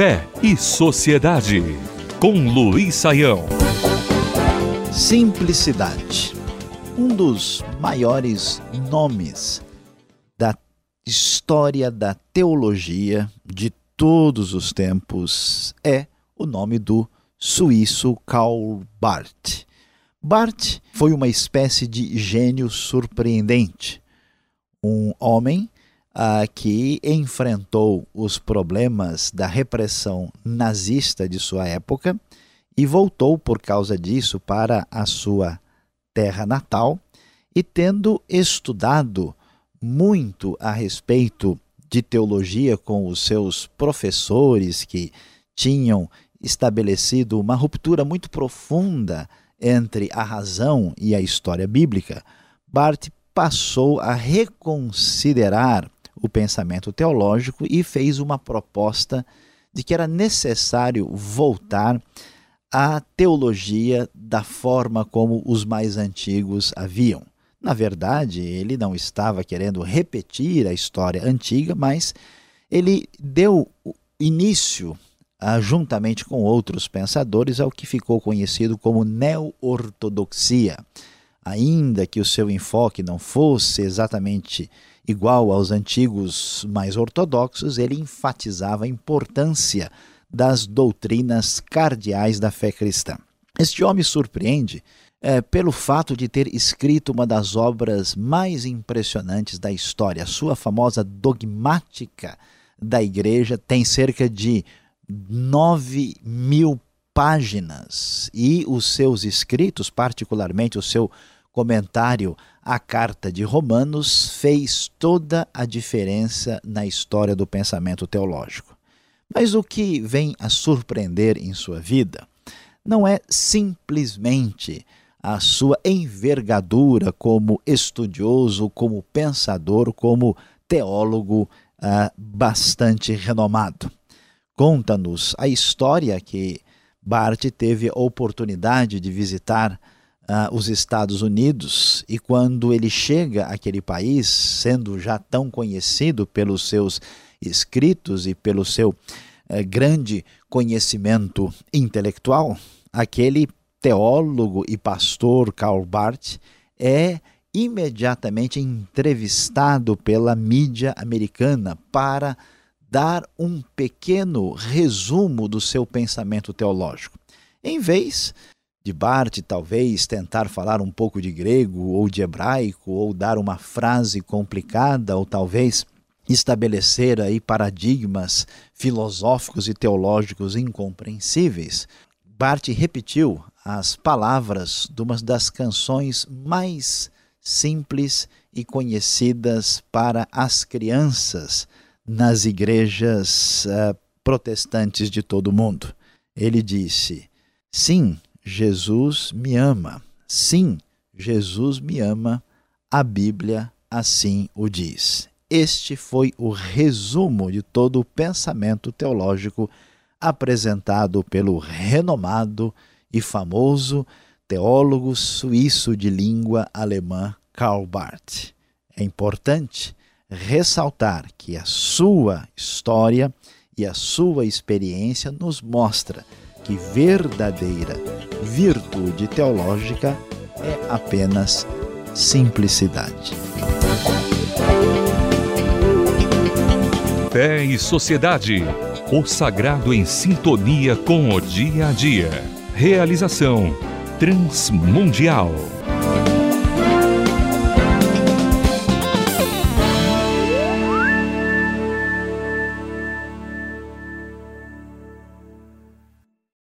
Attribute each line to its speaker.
Speaker 1: Fé e Sociedade, com Luiz Saião.
Speaker 2: Simplicidade. Um dos maiores nomes da história da teologia de todos os tempos é o nome do suíço Karl Barth. Barth foi uma espécie de gênio surpreendente, um homem que enfrentou os problemas da repressão nazista de sua época e voltou por causa disso para a sua terra natal e tendo estudado muito a respeito de teologia com os seus professores que tinham estabelecido uma ruptura muito profunda entre a razão e a história bíblica, Barth passou a reconsiderar o pensamento teológico e fez uma proposta de que era necessário voltar à teologia da forma como os mais antigos haviam. Na verdade, ele não estava querendo repetir a história antiga, mas ele deu início, ah, juntamente com outros pensadores, ao que ficou conhecido como neo-ortodoxia. Ainda que o seu enfoque não fosse exatamente igual aos antigos mais ortodoxos, ele enfatizava a importância das doutrinas cardeais da fé cristã. Este homem surpreende é, pelo fato de ter escrito uma das obras mais impressionantes da história. Sua famosa dogmática da igreja tem cerca de 9 mil páginas e os seus escritos, particularmente o seu comentário à carta de Romanos, fez toda a diferença na história do pensamento teológico. Mas o que vem a surpreender em sua vida não é simplesmente a sua envergadura como estudioso, como pensador, como teólogo uh, bastante renomado. Conta-nos a história que Bart teve a oportunidade de visitar uh, os Estados Unidos e quando ele chega àquele país, sendo já tão conhecido pelos seus escritos e pelo seu uh, grande conhecimento intelectual, aquele teólogo e pastor Karl Barth é imediatamente entrevistado pela mídia americana para dar um pequeno resumo do seu pensamento teológico. Em vez de Barth talvez tentar falar um pouco de grego ou de hebraico ou dar uma frase complicada ou talvez estabelecer aí paradigmas filosóficos e teológicos incompreensíveis, Barth repetiu as palavras de uma das canções mais simples e conhecidas para as crianças nas igrejas uh, protestantes de todo o mundo. Ele disse: Sim, Jesus me ama. Sim, Jesus me ama. A Bíblia assim o diz. Este foi o resumo de todo o pensamento teológico apresentado pelo renomado e famoso teólogo suíço de língua alemã Karl Barth. É importante ressaltar que a sua história e a sua experiência nos mostra que verdadeira virtude teológica é apenas simplicidade.
Speaker 1: Fé e Sociedade. O sagrado em sintonia com o dia a dia. Realização Transmundial.